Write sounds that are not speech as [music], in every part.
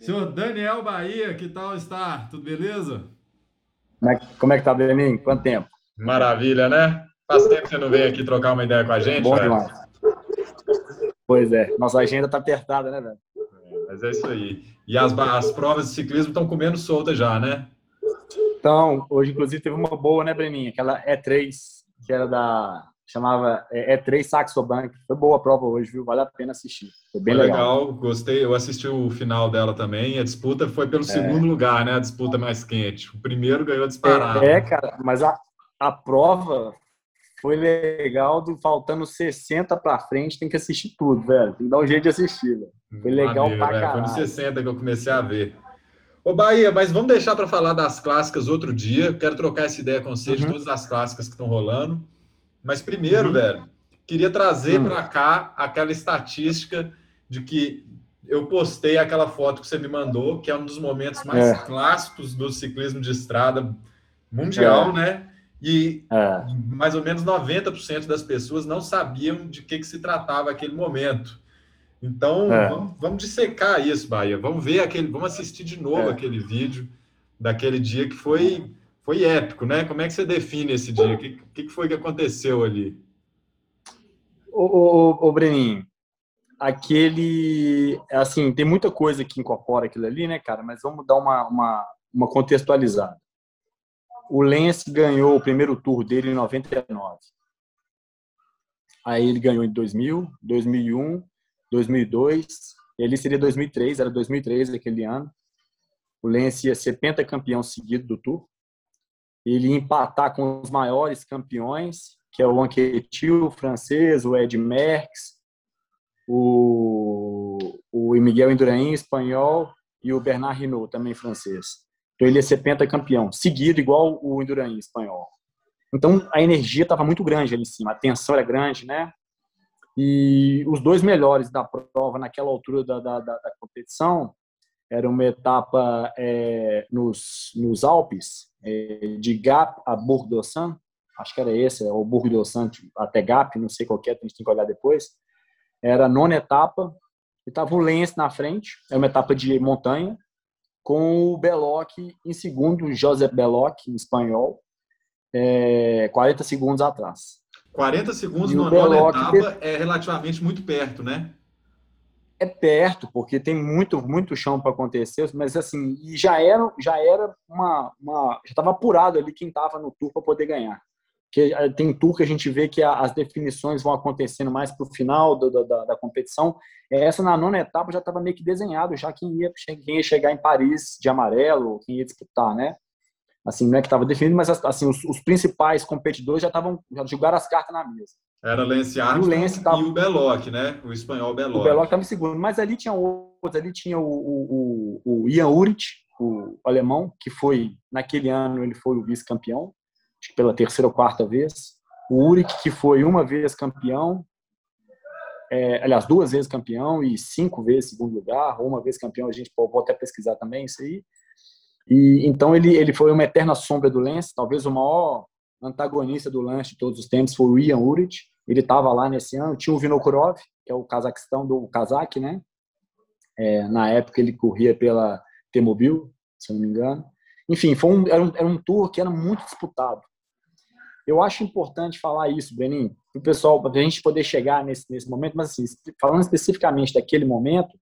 Senhor Daniel Bahia, que tal está? Tudo beleza? Como é, como é que tá, Benin? Quanto tempo? Maravilha, né? Faz tempo que você não veio aqui trocar uma ideia com a gente, Bom velho. demais. Pois é, nossa agenda tá apertada, né, velho? É, mas é isso aí. E as, as provas de ciclismo estão comendo solta já, né? Então, hoje, inclusive, teve uma boa, né, Breninha? Aquela E3, que era da chamava é, E3 Saxo Bank. Foi boa a prova hoje, viu? Vale a pena assistir. Foi bem foi legal. legal. Gostei. Eu assisti o final dela também. A disputa foi pelo é. segundo lugar, né? A disputa mais quente. O primeiro ganhou disparado. É, é cara. Mas a, a prova foi legal. Do, faltando 60 para frente, tem que assistir tudo, velho. Tem que dar um jeito de assistir, velho. Foi legal Maneiro, pra caralho. Foi nos 60 que eu comecei a ver. Ô, Bahia, mas vamos deixar para falar das clássicas outro dia. Quero trocar essa ideia com você uhum. de todas as clássicas que estão rolando. Mas primeiro, uhum. velho, queria trazer uhum. para cá aquela estatística de que eu postei aquela foto que você me mandou, que é um dos momentos mais é. clássicos do ciclismo de estrada mundial, é. né? E é. mais ou menos 90% das pessoas não sabiam de que, que se tratava aquele momento. Então, é. vamos, vamos dissecar isso, Bahia. Vamos ver aquele, vamos assistir de novo é. aquele vídeo daquele dia que foi foi épico, né? Como é que você define esse dia? O que, que foi que aconteceu ali? Ô, ô, ô, Breninho, aquele. Assim, tem muita coisa que incorpora aquilo ali, né, cara? Mas vamos dar uma, uma, uma contextualizada. O Lance ganhou o primeiro tour dele em 99. Aí ele ganhou em 2000, 2001, 2002. Ele seria 2003, era 2003 aquele ano. O Lance ia ser pentacampeão seguido do Tour ele empatar com os maiores campeões, que é o Anquetil, o francês, o Ed Merckx, o, o Miguel Indurain, espanhol, e o Bernard Hinault, também francês. Então ele ia ser pentacampeão, seguido igual o Indurain, espanhol. Então a energia estava muito grande ali em cima, a tensão era grande, né? E os dois melhores da prova naquela altura da, da, da, da competição era uma etapa é, nos, nos Alpes, é, de Gap a Bourg-d'Ossant, acho que era esse, ou Bourg-d'Ossant até Gap, não sei qual é, a gente tem que olhar depois. Era a nona etapa, e estava o Lens na frente, é uma etapa de montanha, com o Belloc em segundo, José Belloc, em espanhol, é, 40 segundos atrás. 40 segundos na nona etapa é relativamente muito perto, né? É perto, porque tem muito, muito chão para acontecer, mas assim, já era, já era uma, uma já estava apurado ali quem estava no tour para poder ganhar. Porque eh, tem tour que a gente vê que as definições vão acontecendo mais para o final do, da, da, competição. Essa na nona etapa já estava meio que desenhado, já quem ia, quem ia chegar em Paris de amarelo, quem ia disputar, né? Assim, não é que estava definido, mas assim, os, os principais competidores já estavam, já jogaram as cartas na mesa. Era Lance Armstrong e o, Lance tava... e o Belloc, né? O espanhol Belloc. O Belloc estava em segundo, mas ali tinha outros, ali tinha o, o, o, Ian Urit, o alemão, que foi, naquele ano, ele foi o vice-campeão, acho que pela terceira ou quarta vez. O Urit, que foi uma vez campeão, é, aliás, duas vezes campeão e cinco vezes segundo lugar, ou uma vez campeão, a gente pode, até pesquisar também isso aí. E, então ele, ele foi uma eterna sombra do Lance, talvez o maior antagonista do Lance de todos os tempos foi o Ian Urit, ele estava lá nesse ano. Tinha o Vinokurov, que é o Cazaquistão do Kazakh, né? É, na época ele corria pela T-Mobile, se eu não me engano. Enfim, foi um, era, um, era um tour que era muito disputado. Eu acho importante falar isso, Benin, para o pessoal, para a gente poder chegar nesse, nesse momento, mas assim, falando especificamente daquele momento,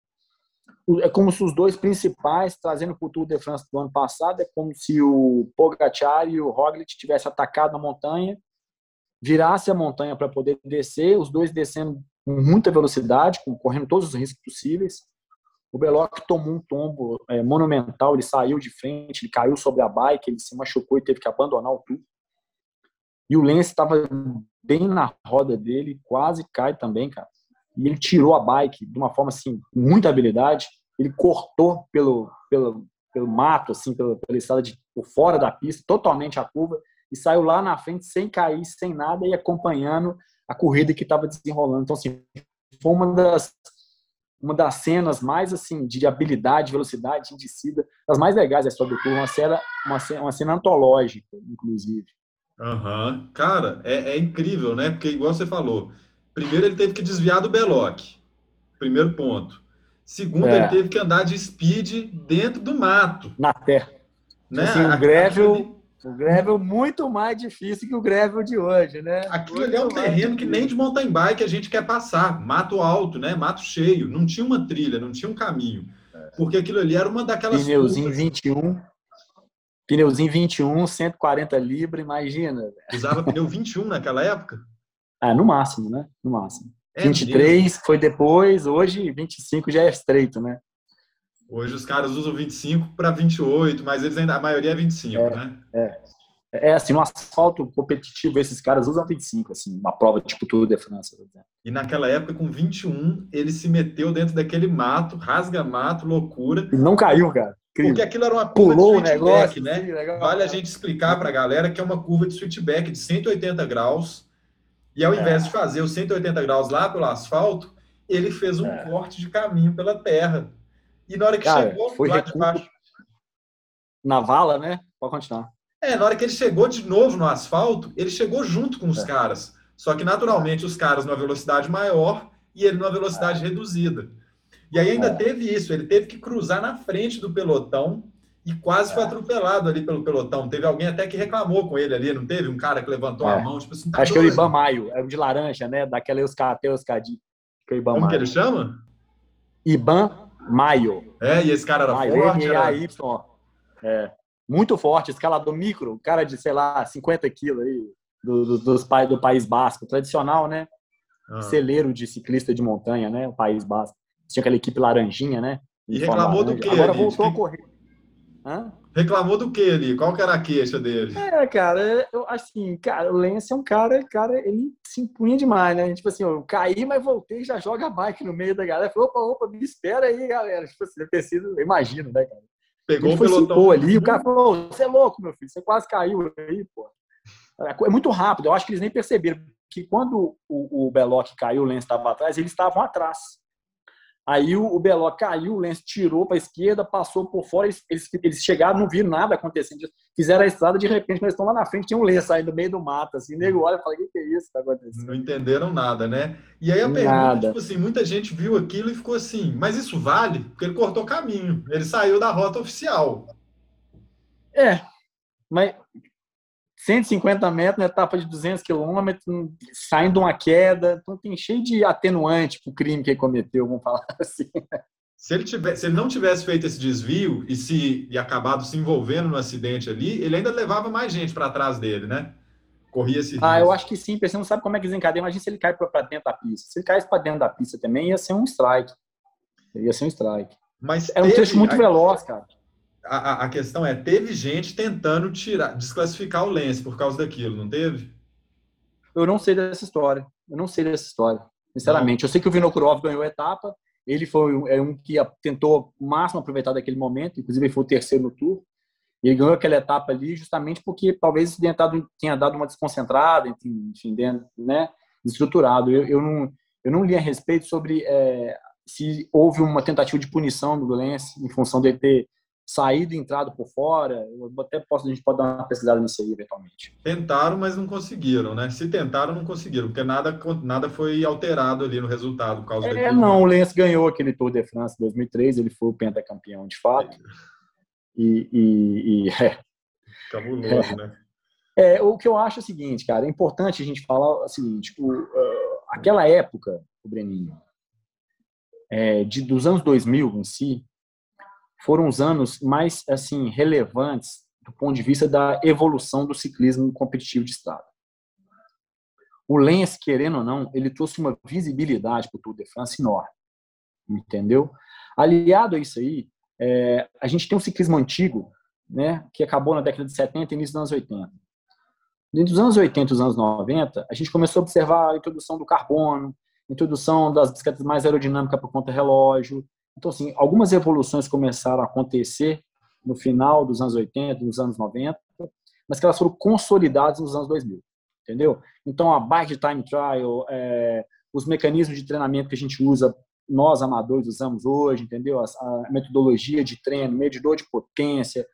é como se os dois principais, trazendo para o Tour de France do ano passado, é como se o Pogacar e o Roglic tivessem atacado a montanha virasse a montanha para poder descer, os dois descendo com muita velocidade, correndo todos os riscos possíveis. O Beloc tomou um tombo é, monumental, ele saiu de frente, ele caiu sobre a bike, ele se machucou e teve que abandonar o tour. E o Lance estava bem na roda dele, quase cai também, cara. E ele tirou a bike de uma forma assim, muita habilidade. Ele cortou pelo, pelo, pelo mato, assim, pela, pela estrada de, por fora da pista, totalmente a curva e saiu lá na frente sem cair, sem nada e acompanhando a corrida que estava desenrolando. Então, assim, foi uma das uma das cenas mais assim de habilidade, velocidade, de descida, das mais legais da história do tour, uma cena, uma cena, uma cena antológica, inclusive. Uhum. cara, é, é, incrível, né? Porque igual você falou, primeiro ele teve que desviar do Beloc, primeiro ponto. Segundo, é. ele teve que andar de speed dentro do mato. Na terra. Né? Assim, o gravel, o gravel muito mais difícil que o gravel de hoje, né? Aquilo ali é um terreno que nem de mountain bike a gente quer passar. Mato alto, né? Mato cheio. Não tinha uma trilha, não tinha um caminho. Porque aquilo ali era uma daquelas. Pneuzinho curvas. 21. Pneuzinho 21, 140 libras, imagina. Usava pneu 21 naquela época? Ah, no máximo, né? No máximo. É 23 mesmo? foi depois, hoje 25 já é estreito, né? Hoje os caras usam 25 para 28, mas eles ainda, a maioria é 25, é, né? É. É assim, um asfalto competitivo, esses caras usam 25, assim, uma prova tipo Tour de France. E naquela época, com 21, ele se meteu dentro daquele mato, rasga-mato, loucura. E não caiu, cara. Incrível. Porque aquilo era uma curva Pulou de switchback, né? Sim, vale a gente explicar para a galera que é uma curva de switchback de 180 graus. E ao invés é. de fazer os 180 graus lá pelo asfalto, ele fez um é. corte de caminho pela terra. E na hora que cara, chegou foi lá de baixo. Na vala, né? Pode continuar. É, na hora que ele chegou de novo no asfalto, ele chegou junto com os é. caras. Só que naturalmente os caras numa velocidade maior e ele numa velocidade é. reduzida. E aí ainda é. teve isso, ele teve que cruzar na frente do pelotão e quase foi é. atropelado ali pelo pelotão. Teve alguém até que reclamou com ele ali, não teve? Um cara que levantou a é. mão, tipo assim, tá Acho doido. que é o Iban Maio, é o de laranja, né? Daquela Euskadi, Euskadi. Que é Iban Como Maio. que ele chama? Iban Maio. É, e esse cara era Maio, forte? Era... É muito forte, escalador micro, cara de, sei lá, 50 quilos aí, do, do, dos, do País Basco, tradicional, né? Ah. Celeiro de ciclista de montanha, né? O País Basco. Tinha aquela equipe laranjinha, né? E reclamou do quê? Agora voltou a correr. Hã? Reclamou do que ali? Qual que era a queixa dele? É, cara, eu, assim, cara, o Lance é um cara, cara, ele se impunha demais, né? Tipo assim, eu caí, mas voltei já joga a bike no meio da galera. Falei, opa, opa, me espera aí, galera. Tipo assim, eu preciso, imagino, né, cara? Pegou ele o pelotão. ali, o cara falou: você é louco, meu filho, você quase caiu aí, pô. É muito rápido, eu acho que eles nem perceberam que quando o, o Beloc caiu, o Lance estava atrás, eles estavam atrás. Aí o, o Beloc caiu, o Lance tirou para a esquerda, passou por fora, eles, eles, eles, chegaram, não viram nada acontecendo. Fizeram a estrada, de repente, mas estão lá na frente, tinha um Lance aí no meio do mato, assim, nego olha e fala, o que, que é isso que está acontecendo? Não entenderam nada, né? E aí a nada. pergunta, tipo assim, muita gente viu aquilo e ficou assim, mas isso vale? Porque ele cortou caminho, ele saiu da rota oficial. É, mas 150 metros na etapa de 200 quilômetros, saindo uma queda. Então tem cheio de atenuante para o crime que ele cometeu, vamos falar [laughs] assim. Se ele, tivesse, se ele não tivesse feito esse desvio e se e acabado se envolvendo no acidente ali, ele ainda levava mais gente para trás dele, né? Corria esse Ah, eu acho que sim, porque você não sabe como é que desencadeia. Imagina se ele cai para dentro da pista. Se ele caísse para dentro da pista também, ia ser um strike. Ia ser um strike. Mas é um trecho muito veloz, cara a, a questão é, teve gente tentando tirar, desclassificar o Lance por causa daquilo, não teve? Eu não sei dessa história. Eu não sei dessa história, sinceramente. Não. Eu sei que o Vinokurov ganhou a etapa. Ele foi é um que tentou o máximo aproveitar daquele momento. Inclusive, ele foi o terceiro no Tour. E ele ganhou aquela etapa ali justamente porque talvez tenha dado, tenha dado uma desconcentrada, enfim, dentro, né, estruturado. Eu, eu, não, eu não li a respeito sobre é, se houve uma tentativa de punição do Lance em função de ter saído e entrado por fora. Eu até posso, a gente pode dar uma pesquisada nisso aí, eventualmente. Tentaram, mas não conseguiram, né? Se tentaram, não conseguiram, porque nada, nada foi alterado ali no resultado. Por causa é, não, o Lens ganhou aquele Tour de France 2003, ele foi o pentacampeão de fato. E, e, e [laughs] é. Cabuloso, é, né? É, o que eu acho é o seguinte, cara, é importante a gente falar o seguinte, o, uh, aquela época, o Breninho, é, de, dos anos 2000 em si, foram os anos mais assim relevantes do ponto de vista da evolução do ciclismo competitivo de estrada. O Lens, querendo ou não, ele trouxe uma visibilidade para o Tour de France enorme, entendeu? Aliado a isso aí, é, a gente tem um ciclismo antigo, né, que acabou na década de 70 e início dos anos 80. Dentro dos anos 80 e dos anos 90, a gente começou a observar a introdução do carbono, introdução das bicicletas mais aerodinâmicas por conta relógio, então, assim, algumas evoluções começaram a acontecer no final dos anos 80, nos anos 90, mas que elas foram consolidadas nos anos 2000, entendeu? Então, a bike time trial, é, os mecanismos de treinamento que a gente usa, nós amadores usamos hoje, entendeu? A, a metodologia de treino, medidor de potência,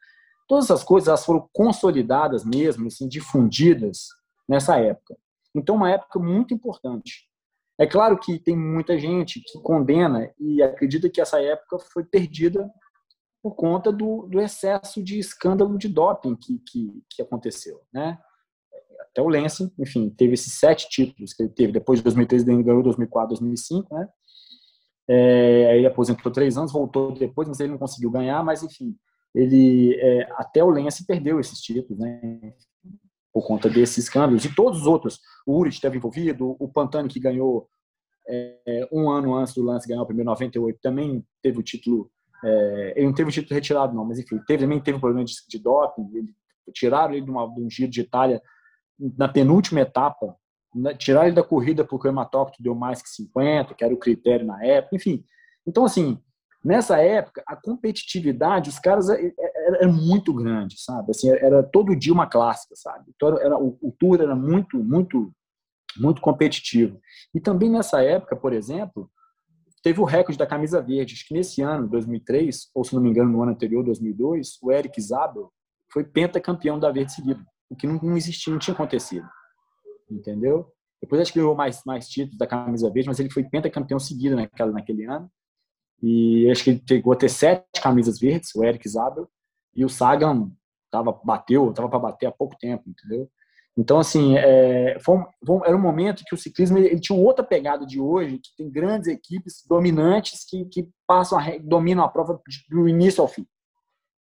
todas essas coisas elas foram consolidadas mesmo, assim, difundidas nessa época. Então, uma época muito importante. É claro que tem muita gente que condena e acredita que essa época foi perdida por conta do, do excesso de escândalo de doping que, que, que aconteceu, né? Até o Lance, enfim, teve esses sete títulos que ele teve. Depois de 2003, ele ganhou 2004, 2005, né? É, aí aposentou três anos, voltou depois, mas ele não conseguiu ganhar. Mas, enfim, ele é, até o Lance perdeu esses títulos, né? Por conta desses escândalos. E todos os outros. O Uri esteve envolvido, o Pantani, que ganhou é, um ano antes do Lance ganhar o primeiro 98, também teve o título é, ele não teve o título retirado, não, mas enfim, teve, também teve um problema de, de doping. Ele, tiraram ele de, uma, de, um giro de Itália na penúltima etapa, né, tiraram ele da corrida porque o hematócrito deu mais que 50, que era o critério na época, enfim. Então, assim, nessa época, a competitividade, os caras era, era muito grande, sabe? Assim, era todo dia uma clássica, sabe? Então, era, o, o tour era muito, muito, muito competitivo. E também nessa época, por exemplo, teve o recorde da camisa verde. Que nesse ano, 2003, ou se não me engano, no ano anterior, 2002, o Eric Zabel foi pentacampeão da verde seguido, o que não, não existia, não tinha acontecido. Entendeu? Depois acho que ganhou mais, mais títulos da camisa verde, mas ele foi pentacampeão seguido naquela, naquele ano. E acho que ele chegou a ter sete camisas verdes, o Eric Zabel, e o Sagan tava, bateu, estava para bater há pouco tempo, entendeu? Então, assim, é, foi, foi, era um momento que o ciclismo ele, ele, tinha outra pegada de hoje, que tem grandes equipes dominantes que, que passam a, dominam a prova do início ao fim,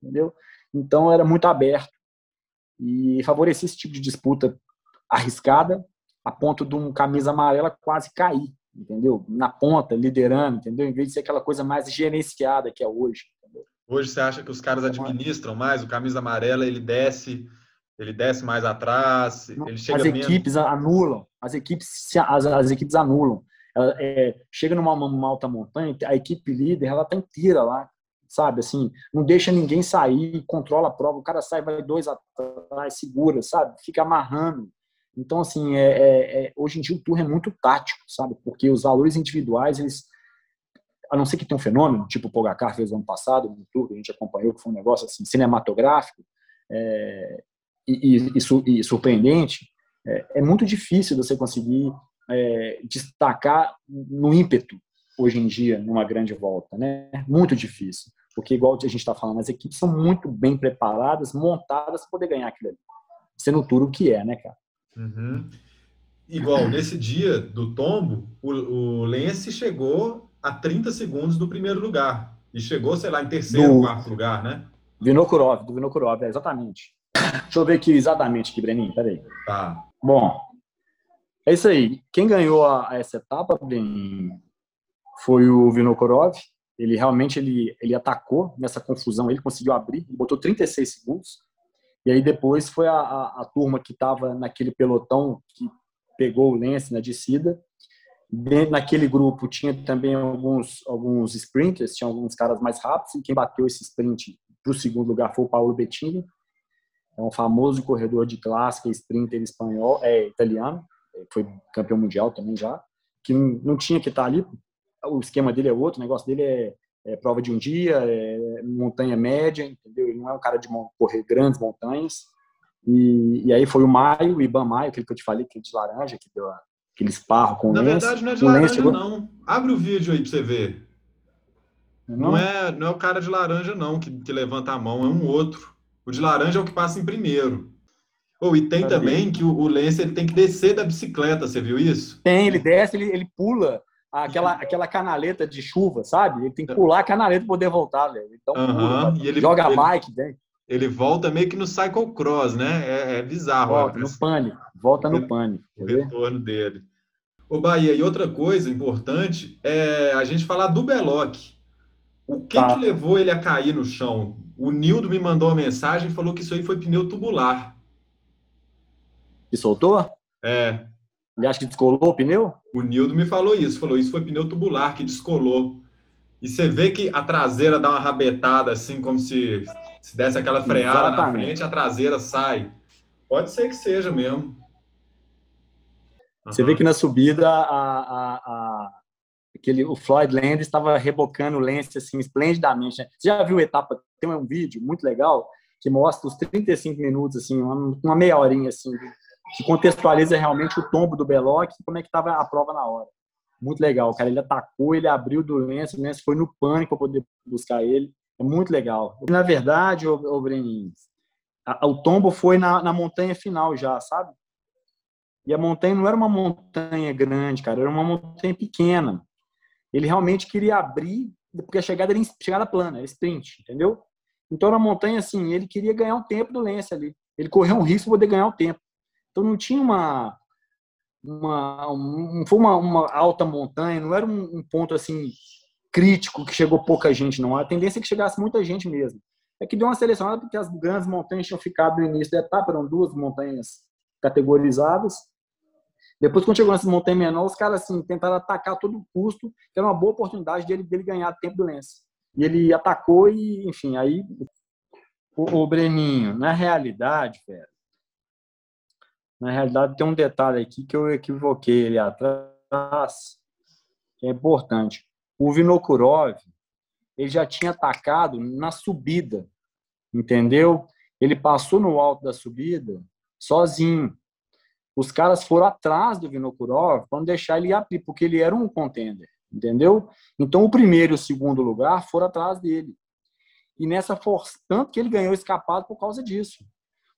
entendeu? Então, era muito aberto e favorecia esse tipo de disputa arriscada, a ponto de um camisa amarela quase cair, entendeu? Na ponta, liderando, entendeu? Em vez de ser aquela coisa mais gerenciada que é hoje. Hoje você acha que os caras administram mais? O camisa amarela ele desce ele desce mais atrás, ele chega As equipes menos... anulam, as equipes, as, as equipes anulam. Ela, é, chega numa, numa, alta montanha, a equipe líder, ela tá inteira lá, sabe? Assim, não deixa ninguém sair, controla a prova, o cara sai, vai dois atrás, segura, sabe? Fica amarrando. Então, assim, é, é, é, hoje em dia o tour é muito tático, sabe? Porque os valores individuais, eles, a não ser que tenha um fenômeno, tipo o Pogacar fez ano passado, no tour, a gente acompanhou, que foi um negócio assim, cinematográfico, é, e, e, e surpreendente, é, é, muito difícil você conseguir é, destacar no ímpeto hoje em dia numa grande volta, né? Muito difícil, porque igual a gente está falando, as equipes são muito bem preparadas, montadas para poder ganhar aquilo ali. Sendo tudo o que é, né, cara? Uhum. Igual nesse dia do tombo, o, o Lance chegou a 30 segundos do primeiro lugar e chegou, sei lá, em terceiro, do... quarto lugar, né? Vinokurov, do Vinokurov, é, exatamente. Deixa eu ver aqui exatamente aqui, Breninho, peraí. Tá. Bom, é isso aí. Quem ganhou a, a essa etapa, Breninho, foi o Vinokurov. Ele realmente ele, ele atacou nessa confusão, ele conseguiu abrir, botou 36 segundos. E aí depois foi a, a, a turma que estava naquele pelotão que pegou o Lance na descida. Naquele grupo tinha também alguns, alguns sprinters, tinha alguns caras mais rápidos, e quem bateu esse sprint para o segundo lugar foi o Paulo Bettini, é um famoso corredor de clássica, sprinter espanhol, é italiano, foi campeão mundial também já, que não tinha que estar ali. O esquema dele é outro, o negócio dele é, é prova de um dia, é montanha média, entendeu? Ele não é um cara de correr grandes montanhas. E, e aí foi o Maio, o Iban Maio, aquele que eu te falei, aquele de laranja, que deu aquele esparro com Na o verdade, não é de laranja, chegou... não. Abre o vídeo aí pra você ver. Não? não, é, não é o cara de laranja, não, que, que levanta a mão, é um outro. O de laranja é o que passa em primeiro. Oh, e tem também que o, o Lance ele tem que descer da bicicleta, você viu isso? Tem, ele desce, ele, ele pula aquela, aquela canaleta de chuva, sabe? Ele tem que pular a canaleta para poder voltar, velho. Então, pula, e ele, joga ele, bike, né? Ele volta meio que no cyclocross, né? É, é bizarro. Volta no pânico, volta no pânico. O retorno dele. Ô, Bahia, e outra coisa importante é a gente falar do Beloc. O que, tá. que levou ele a cair no chão? O Nildo me mandou uma mensagem e falou que isso aí foi pneu tubular. E soltou? É. Ele acha que descolou o pneu? O Nildo me falou isso, falou isso foi pneu tubular que descolou. E você vê que a traseira dá uma rabetada assim, como se, se desse aquela freada Exatamente. na frente, a traseira sai. Pode ser que seja mesmo. Você uhum. vê que na subida a, a, a, aquele, o Floyd Landis estava rebocando o Lance assim, esplendidamente. Né? Você já viu a etapa? Tem um vídeo muito legal que mostra os 35 minutos, assim, uma, uma meia horinha, assim, que contextualiza realmente o tombo do Beloc e como é que estava a prova na hora. Muito legal, cara. Ele atacou, ele abriu do Lance, o Lance foi no pânico para poder buscar ele. É muito legal. Na verdade, o, o Breninho, o tombo foi na, na montanha final já, sabe? E a montanha não era uma montanha grande, cara, era uma montanha pequena. Ele realmente queria abrir, porque a chegada era chegada plana, era sprint, entendeu? Então na montanha, assim, ele queria ganhar um tempo do Lance ali. Ele correu um risco de poder ganhar o um tempo. Então não tinha uma. Uma um, foi uma, uma alta montanha, não era um, um ponto assim crítico que chegou pouca gente, não. A tendência é que chegasse muita gente mesmo. É que deu uma selecionada porque as grandes montanhas tinham ficado no início da etapa, eram duas montanhas categorizadas. Depois, quando chegou nessa montanha menor, os caras assim, tentaram atacar a todo custo, que era uma boa oportunidade dele, dele ganhar tempo do Lance. E ele atacou e, enfim, aí o, o Breninho, na realidade, velho, na realidade tem um detalhe aqui que eu equivoquei ali atrás, que é importante. O Vinokurov, ele já tinha atacado na subida, entendeu? Ele passou no alto da subida sozinho. Os caras foram atrás do Vinokurov para não deixar ele abrir, porque ele era um contender, entendeu? Então o primeiro e o segundo lugar foram atrás dele. E nessa força, tanto que ele ganhou escapado por causa disso.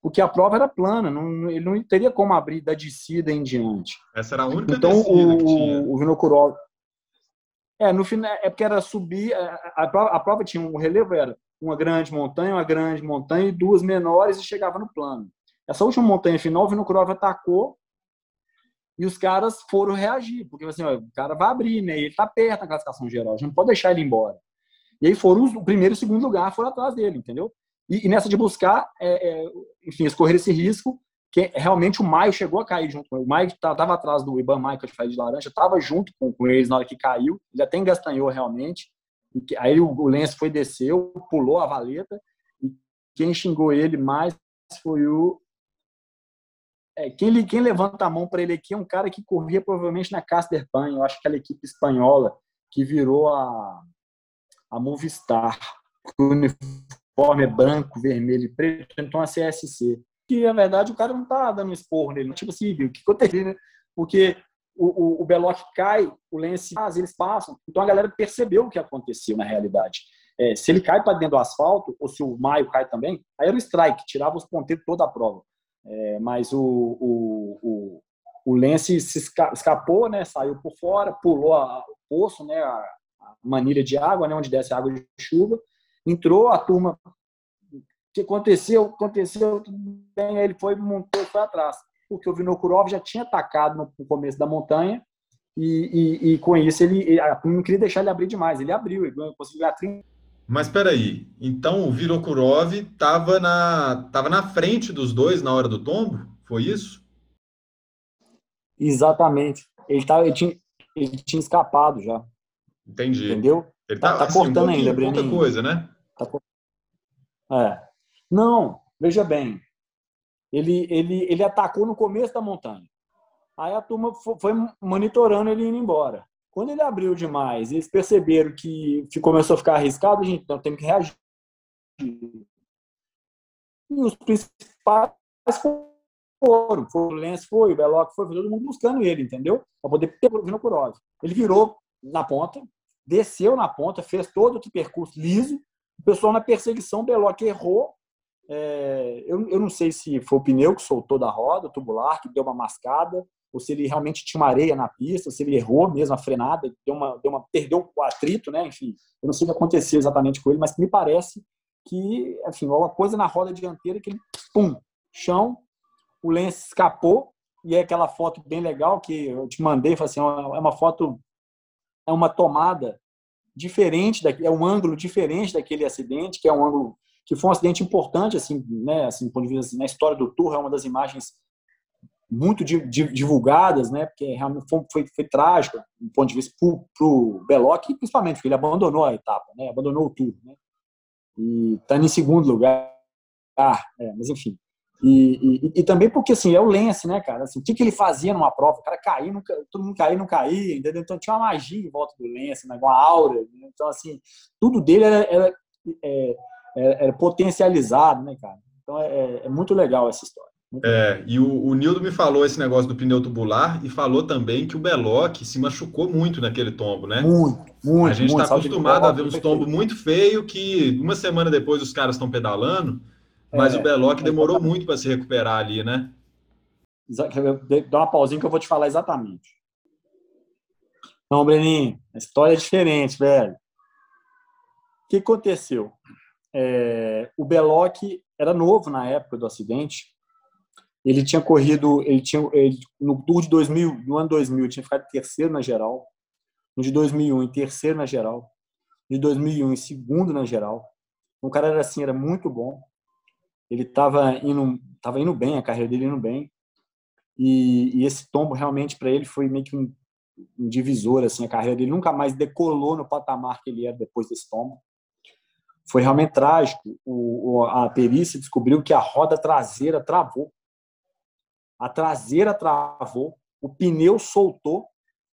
Porque a prova era plana, não, ele não teria como abrir da descida em diante. Essa era a única então, descida o, que tinha. o Vinokurov. É, no final, é porque era subir. A, a, prova, a prova tinha um relevo, era uma grande montanha, uma grande montanha e duas menores e chegava no plano. Essa última montanha final, o Vinokurov atacou e os caras foram reagir, porque assim, ó, o cara vai abrir, né? Ele tá perto na classificação geral, a gente não pode deixar ele embora. E aí foram os, o primeiro e o segundo lugar foram atrás dele, entendeu? E, e nessa de buscar, é, é, enfim, escorrer esse risco, que realmente o Maio chegou a cair junto com ele. O Maio estava atrás do Iban Maio, que eu de laranja, estava junto com, com, eles na hora que caiu, ele até engastanhou realmente. Aí o, o foi desceu, pulou a valeta, e quem xingou ele mais foi o é, quem, quem, levanta a mão para ele aqui é um cara que corria provavelmente na Caster Pan, eu acho que aquela equipe espanhola que virou a, a Movistar. O uniforme é branco, vermelho e preto, então a CSC. Que, na verdade, o cara não tá dando esporro nele. Tipo assim, o que aconteceu, né? Porque o, o, o Beloc cai, o Lance faz, eles passam. Então a galera percebeu o que aconteceu na realidade. É, se ele cai para dentro do asfalto, ou se o Maio cai também, aí era o strike, tirava os ponteiros toda a prova. É, mas o, o, o, o Lance se escapou, né, saiu por fora, pulou a, o poço, né, a, a manilha de água, né, onde desce água de chuva, entrou a turma. O que aconteceu? Aconteceu tudo bem, aí ele foi, montou foi atrás. Porque o Vinokurov já tinha atacado no começo da montanha e, e, e com isso ele, a turma não queria deixar ele abrir demais. Ele abriu, ele conseguiu ganhar 30 mas peraí, então o Virokurov estava na, tava na frente dos dois na hora do tombo? Foi isso? Exatamente. Ele, tava, ele, tinha, ele tinha escapado já. Entendi. Entendeu? Ele tá, tá, tá assim, cortando um ainda, Breno. Muita coisa, né? Tá... É. Não, veja bem. Ele, ele, ele atacou no começo da montanha. Aí a turma foi monitorando ele indo embora. Quando ele abriu demais, eles perceberam que começou a ficar arriscado, a gente então tem que reagir. E os principais foram, foi o Lens foi, o Beloc foi, foi todo mundo buscando ele, entendeu? Para poder pegar o Vinokurov. Ele virou na ponta, desceu na ponta, fez todo o percurso liso. O pessoal na perseguição, Beloc errou. É, eu, eu não sei se foi o pneu que soltou da roda, o tubular, que deu uma mascada ou se ele realmente tinha uma areia na pista, se ele errou mesmo a frenada, deu uma, deu uma, perdeu o atrito, né? Enfim, eu não sei o que aconteceu exatamente com ele, mas me parece que, enfim, alguma coisa na roda dianteira que ele, pum, chão, o Lance escapou, e é aquela foto bem legal que eu te mandei, assim, é uma foto, é uma tomada diferente, daqui, é um ângulo diferente daquele acidente, que é um ângulo que foi um acidente importante, assim, né, assim, ponto de vista, assim, na história do Tour, é uma das imagens muito divulgadas, né? Porque realmente foi, foi, foi trágico, do ponto de vista para o Beloc, principalmente porque ele abandonou a etapa, né? Abandonou o tour, né? E está em segundo lugar, é, mas enfim. E, e, e, também porque assim é o Lance, né, cara? Assim, o que, que ele fazia numa prova? O cara caía, nunca, todo mundo caía, não caía, entendeu? Então tinha uma magia em volta do Lance, né? uma aura. Né? Então assim, tudo dele era, era, é, era, era potencializado, né, cara? Então é, é, é muito legal essa história. É, e o, o Nildo me falou esse negócio do pneu tubular e falou também que o Beloc se machucou muito naquele tombo, né? Muito, muito. A gente está acostumado a ver uns tombos muito feios que uma semana depois os caras estão pedalando, mas é, o Beloc demorou muito para se recuperar ali, né? Dá uma pausinha que eu vou te falar exatamente. Não, Breninho, a história é diferente, velho. O que aconteceu? É, o Beloc era novo na época do acidente. Ele tinha corrido, ele tinha ele, no Tour de 2000, no ano 2000, ele tinha ficado terceiro na geral. No de 2001, em terceiro na geral. De 2001, em segundo na geral. O cara era assim, era muito bom. Ele estava indo, tava indo bem, a carreira dele indo bem. E, e esse tombo realmente para ele foi meio que um, um divisor, assim, a carreira dele nunca mais decolou no patamar que ele era depois desse tombo foi realmente trágico. O, a perícia descobriu que a roda traseira travou. A traseira travou, o pneu soltou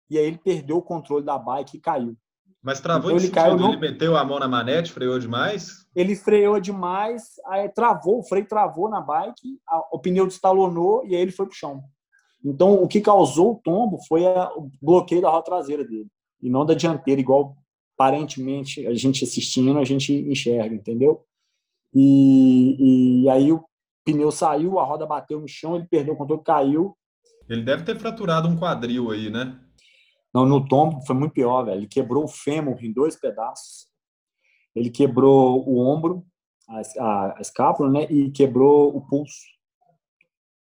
e aí ele perdeu o controle da bike e caiu. Mas travou então, ele caiu no... Ele meteu a mão na manete, freou demais? Ele freou demais, aí travou, o freio travou na bike, a, o pneu destalonou e aí ele foi pro chão. Então, o que causou o tombo foi a, o bloqueio da roda traseira dele, e não da dianteira, igual aparentemente a gente assistindo, a gente enxerga, entendeu? E, e aí o pneu saiu, a roda bateu no chão, ele perdeu o controle, caiu. Ele deve ter fraturado um quadril aí, né? Não, no tombo foi muito pior, velho. Ele quebrou o fêmur em dois pedaços. Ele quebrou o ombro, a, a, a escápula, né? E quebrou o pulso.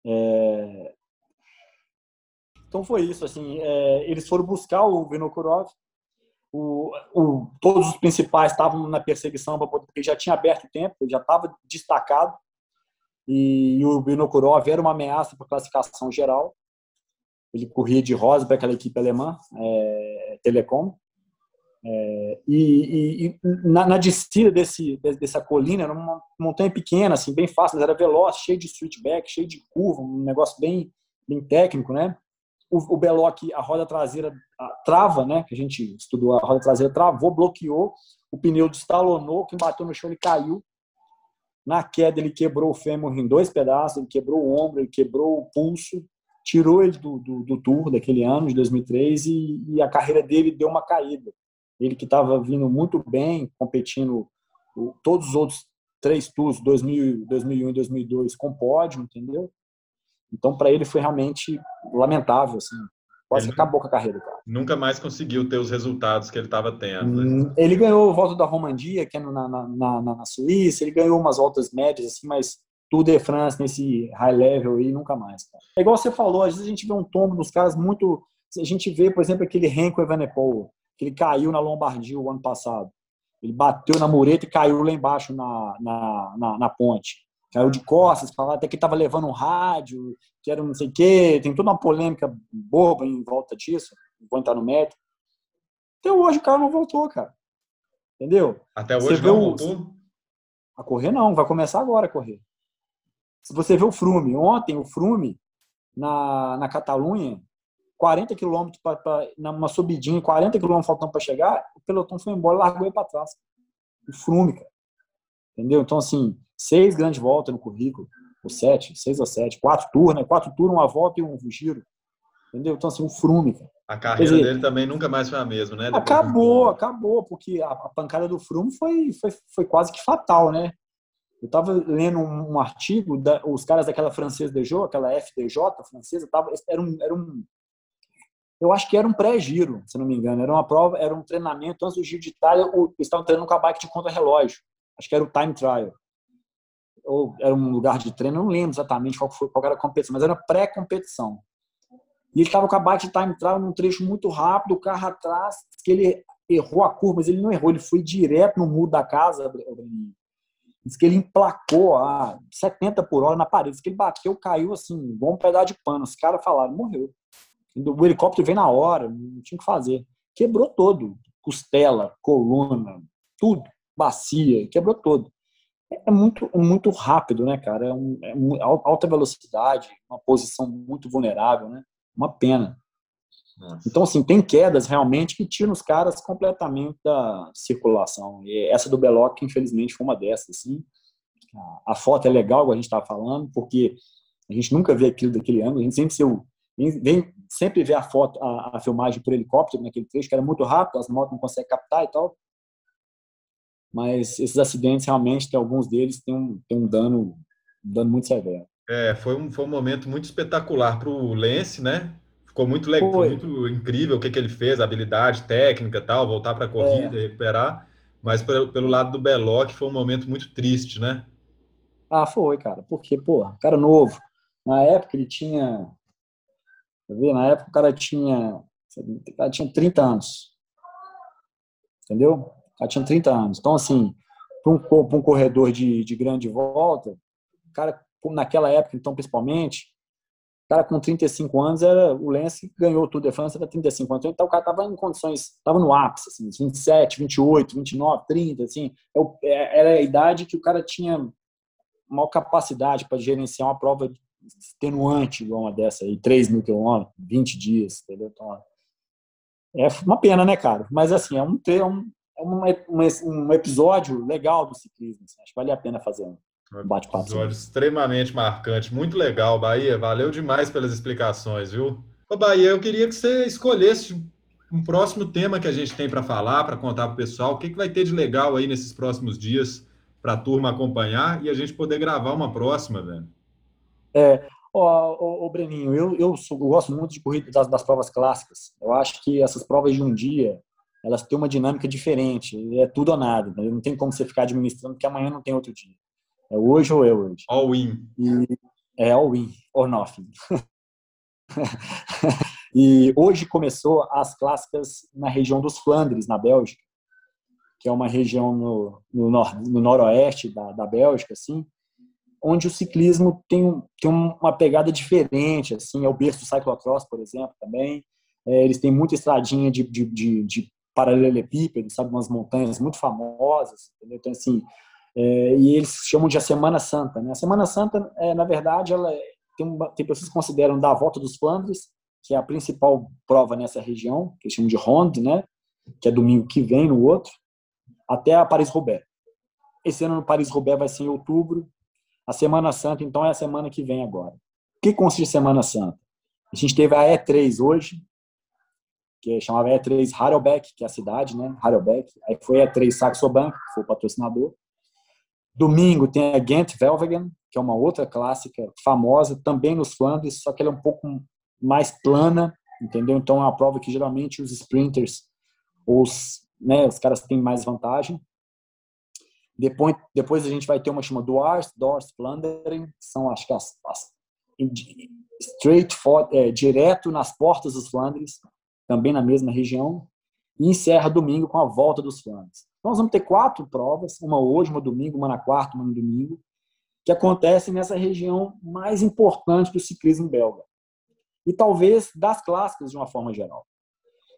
É... Então foi isso, assim. É, eles foram buscar o Vinokurov, o, o, todos os principais estavam na perseguição porque já tinha aberto o tempo, já estava destacado e, e o Binokurov era uma ameaça para classificação geral. Ele corria de rosa para aquela equipe alemã, é, Telecom. É, e, e na, na, descida desse, dessa colina, era uma montanha pequena, assim, bem fácil, mas era veloz, cheio de switchback, cheio de curva, um negócio bem, bem técnico, né? o, o Beloc, a roda traseira a, trava, né? Que a gente estudou, a roda traseira travou, bloqueou, o pneu destalonou, quem bateu no chão ele caiu. Na queda ele quebrou o fêmur em dois pedaços, ele quebrou o ombro, ele quebrou o pulso, tirou ele do, do, do Tour daquele ano, de 2003, e, e a carreira dele deu uma caída. Ele que estava vindo muito bem, competindo o, todos os outros três Tours, 2000, 2001 e 2002, com pódio, entendeu? Então, para ele foi realmente lamentável, assim. Quase ele acabou com a carreira, cara. Nunca mais conseguiu ter os resultados que ele estava tendo. Né? Hum, ele ganhou o volta da Romandia, que é na, na, na, na, Suíça, ele ganhou umas voltas médias, assim, mas Tour de France nesse high level aí, nunca mais. Cara. É igual você falou, às vezes a gente vê um tombo dos caras muito. A gente vê, por exemplo, aquele Renko Evenepoel, que ele caiu na Lombardia o ano passado. Ele bateu na mureta e caiu lá embaixo na, na, na, na ponte caiu de costas, falava até que estava levando um rádio, que era não sei o quê, tem toda uma polêmica boba em volta disso, vou entrar no mérito. Até hoje o cara não voltou, cara. Entendeu? Até hoje você não o... voltou? A correr não, vai começar agora a correr. Se você vê o Frume, ontem o Frume, na, na Catalunha, 40 quilômetros numa subidinha, 40 quilômetros faltando para chegar, o pelotão foi embora e largou ele para trás. O Frume, cara. Entendeu? Então, assim, seis grandes voltas no currículo, ou sete, seis ou sete, quatro turnos, né? quatro turnos, uma volta e um giro. Entendeu? Então, assim, um frume, cara. A carreira dizer, dele também nunca mais foi a mesma, né? Depois acabou, acabou, porque a, a, pancada do Frume foi, foi, foi quase que fatal, né? Eu estava lendo um, um, artigo, da, os caras daquela francesa DJ, aquela FDJ francesa, tava, era, um, era um. Eu acho que era um pré-giro, se não me engano. Era uma prova, era um treinamento antes do Giro de Itália. Eles estavam treinando com a bike de contra-relógio. Acho que era o time trial ou era um lugar de treino, não lembro exatamente qual, foi, qual era a competição, mas era pré-competição. E ele estava com a bike time trial num trecho muito rápido, o carro atrás, que ele errou a curva, mas ele não errou, ele foi direto no muro da casa, Diz que ele emplacou a 70 por hora na parede. Diz que ele bateu, caiu assim, igual um pedaço de pano. Os caras falaram, morreu. O helicóptero veio na hora, não tinha o que fazer. Quebrou todo. Costela, coluna, tudo. Bacia, quebrou todo é muito, muito rápido, né, cara? É, um, é alta velocidade, uma posição muito vulnerável, né? Uma pena. Nossa. Então, assim, tem quedas realmente que tiram os caras completamente da circulação. E essa do Beloc, infelizmente, foi uma dessas, assim. A foto é legal, como a gente estava falando, porque A gente nunca vê aquilo daquele ângulo, a gente sempre, seu, vem, sempre vê a foto, a, a, filmagem por helicóptero naquele trecho, que era muito rápido, as motos não conseguem captar e tal. Mas esses acidentes, realmente, tem alguns deles têm um, tem um dano, um dano muito severo. É, foi um, foi um momento muito espetacular para o Lance, né? Ficou muito legal, foi. muito incrível o que, que ele fez, a habilidade técnica tal, voltar para a corrida, é. recuperar. Mas pelo, pelo lado do Beloc foi um momento muito triste, né? Ah, foi, cara. Porque, pô, cara novo. Na época ele tinha. Na época o cara tinha. O cara tinha 30 anos. Entendeu? O cara tinha 30 anos. Então, assim, para um, um corredor de, de grande volta, o cara, naquela época, então, principalmente, cara com 35 anos era o Lance ganhou tudo de França era 35 anos então o cara tava em condições tava no ápice assim 27 28 29 30 assim é é, era a idade que o cara tinha maior capacidade para gerenciar uma prova extenuante igual uma dessa aí 3 mil quilômetros 20 dias entendeu? Então é uma pena né cara? Mas assim é um é um, é um, um episódio legal do ciclismo assim, acho que vale a pena fazer um bate-papo. Episódio extremamente marcante, muito legal, Bahia. Valeu demais pelas explicações, viu? Ô, Bahia, eu queria que você escolhesse um próximo tema que a gente tem para falar, para contar para o pessoal. O que, que vai ter de legal aí nesses próximos dias para a turma acompanhar e a gente poder gravar uma próxima, velho? É, ó, Breninho, eu, eu, sou, eu, gosto muito de corrida das, das provas clássicas. Eu acho que essas provas de um dia, elas têm uma dinâmica diferente. É tudo ou nada. Não tem como você ficar administrando, porque amanhã não tem outro dia. É hoje ou é hoje. All in. E é all in, or nothing. [laughs] e hoje começou as clássicas na região dos Flandres, na Bélgica, que é uma região no, no, nor, no noroeste da, da Bélgica, assim, onde o ciclismo tem, tem uma pegada diferente, assim, é o berço do cyclocross, por exemplo, também. É, eles têm muita estradinha de, de, de, de paralelepípedo, sabe, umas montanhas muito famosas, entendeu? Então, assim, é, e eles chamam de a Semana Santa. Né? A Semana Santa, é, na verdade, ela é, tem, uma, tem pessoas que consideram da Volta dos Flandres, que é a principal prova nessa região, que eles chamam de Ronde, né? que é domingo que vem, no outro, até a Paris-Roubaix. Esse ano no Paris-Roubaix vai ser em outubro. A Semana Santa, então, é a semana que vem agora. O que consiste a Semana Santa? A gente teve a E3 hoje, que chamava E3 Harelbeck, que é a cidade, né? Harelbeck. Aí foi a E3 Saxo Bank, que foi o patrocinador. Domingo tem a Ghent Velvegen, que é uma outra clássica famosa, também nos Flandres, só que ela é um pouco mais plana, entendeu? Então é uma prova que geralmente os sprinters, os, né, os caras têm mais vantagem. Depois, depois a gente vai ter uma chamada Dwars, Dors Flanderen, que são acho que as, as straight for, é, direto nas portas dos Flandres, também na mesma região, e encerra domingo com a volta dos Flandres. Nós vamos ter quatro provas, uma hoje, uma domingo, uma na quarta, uma no domingo, que acontecem nessa região mais importante do ciclismo belga. E talvez das clássicas de uma forma geral.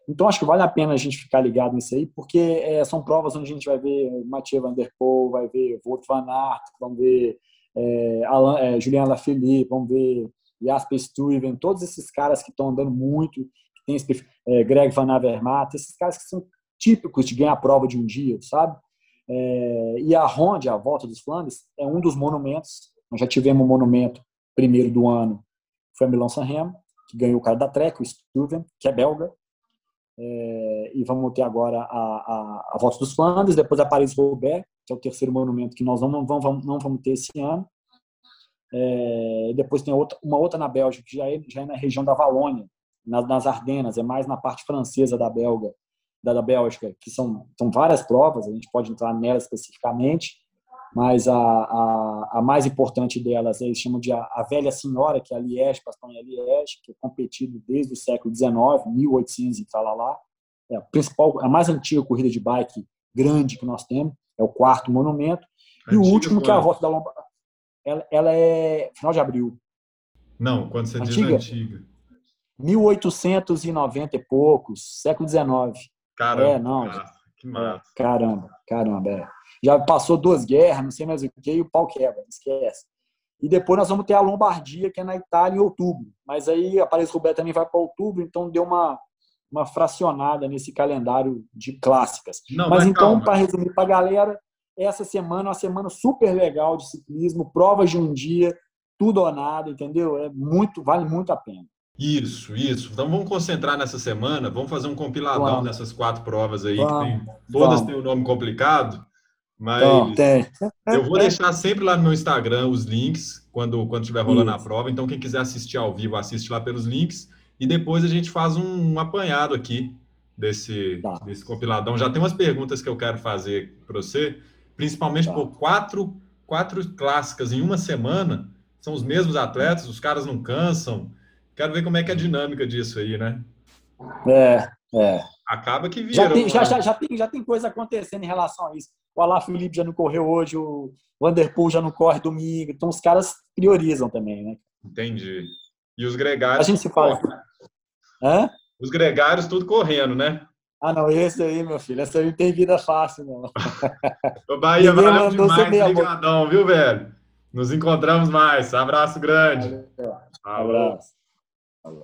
Então, acho que vale a pena a gente ficar ligado nisso aí, porque é, são provas onde a gente vai ver Mathieu Van Der Poel, vai ver Wout van Aert, vamos ver é, Alain, é, Lafilippe, vamos ver Jasper Stuyven, todos esses caras que estão andando muito, tem esse, é, Greg Van Avermaet, esses caras que são típicos de ganhar a prova de um dia, sabe? É, e a Ronde, a Volta dos Flandres, é um dos monumentos. Nós já tivemos um monumento primeiro do ano, foi a Milão Sanremo, que ganhou o cara da Trek, o Stuven, que é belga. É, e vamos ter agora a, a, a Volta dos Flandres, depois a Paris-Roubaix, que é o terceiro monumento que nós não, não, vamos, não vamos ter esse ano. É, depois tem outra, uma outra na Bélgica, que já é, já é na região da Valônia, nas, nas Ardenas, é mais na parte francesa da Belga, da, da Bélgica, que são, são várias provas, a gente pode entrar nelas especificamente, mas a, a, a mais importante delas eles chamam de a, a Velha Senhora, que é a Liège, Bastogne Liège, que é competido desde o século XIX, 1800 e tal lá. É a principal, a mais antiga corrida de bike grande que nós temos, é o quarto monumento. E o último, que é a Volta da Lombardia, ela, ela, é final de abril. Não, quando você antiga, diz antiga. 1890 e poucos, século XIX. Caramba, é, não, que massa. É, caramba, caramba. É. Já passou duas guerras, não sei mais o que, e o pau quebra, esquece. E depois nós vamos ter a Lombardia, que é na Itália, em outubro. Mas aí a Paris-Roubaix também vai para outubro, então deu uma, uma fracionada nesse calendário de clássicas. Não, mas, mas então, para resumir para a galera, essa semana é uma semana super legal de ciclismo, provas de um dia, tudo ou nada, entendeu? É muito, vale muito a pena. Isso, isso. Então vamos concentrar nessa semana, vamos fazer um compiladão vamos. dessas quatro provas aí, vamos. que tem, todas vamos. têm um nome complicado, mas eu vou deixar sempre lá no meu Instagram os links quando quando estiver rolando isso. a prova. Então quem quiser assistir ao vivo, assiste lá pelos links e depois a gente faz um, um apanhado aqui desse, tá. desse compiladão. Já tem umas perguntas que eu quero fazer para você, principalmente tá. por quatro, quatro clássicas em uma semana. São os mesmos atletas, os caras não cansam. Quero ver como é que é a dinâmica disso aí, né? É, é. Acaba que vira. Já tem, já, já, já, tem, já tem coisa acontecendo em relação a isso. O Alá Felipe já não correu hoje, o Vanderpool já não corre domingo. Então os caras priorizam também, né? Entendi. E os gregários. A gente se fala. Hã? Os gregários tudo correndo, né? Ah, não, esse aí, meu filho, essa aí não tem vida fácil, não. [laughs] Ô, Bahia, valeu demais, obrigadão, viu, velho? Nos encontramos mais. Abraço grande. Valeu. Abraço.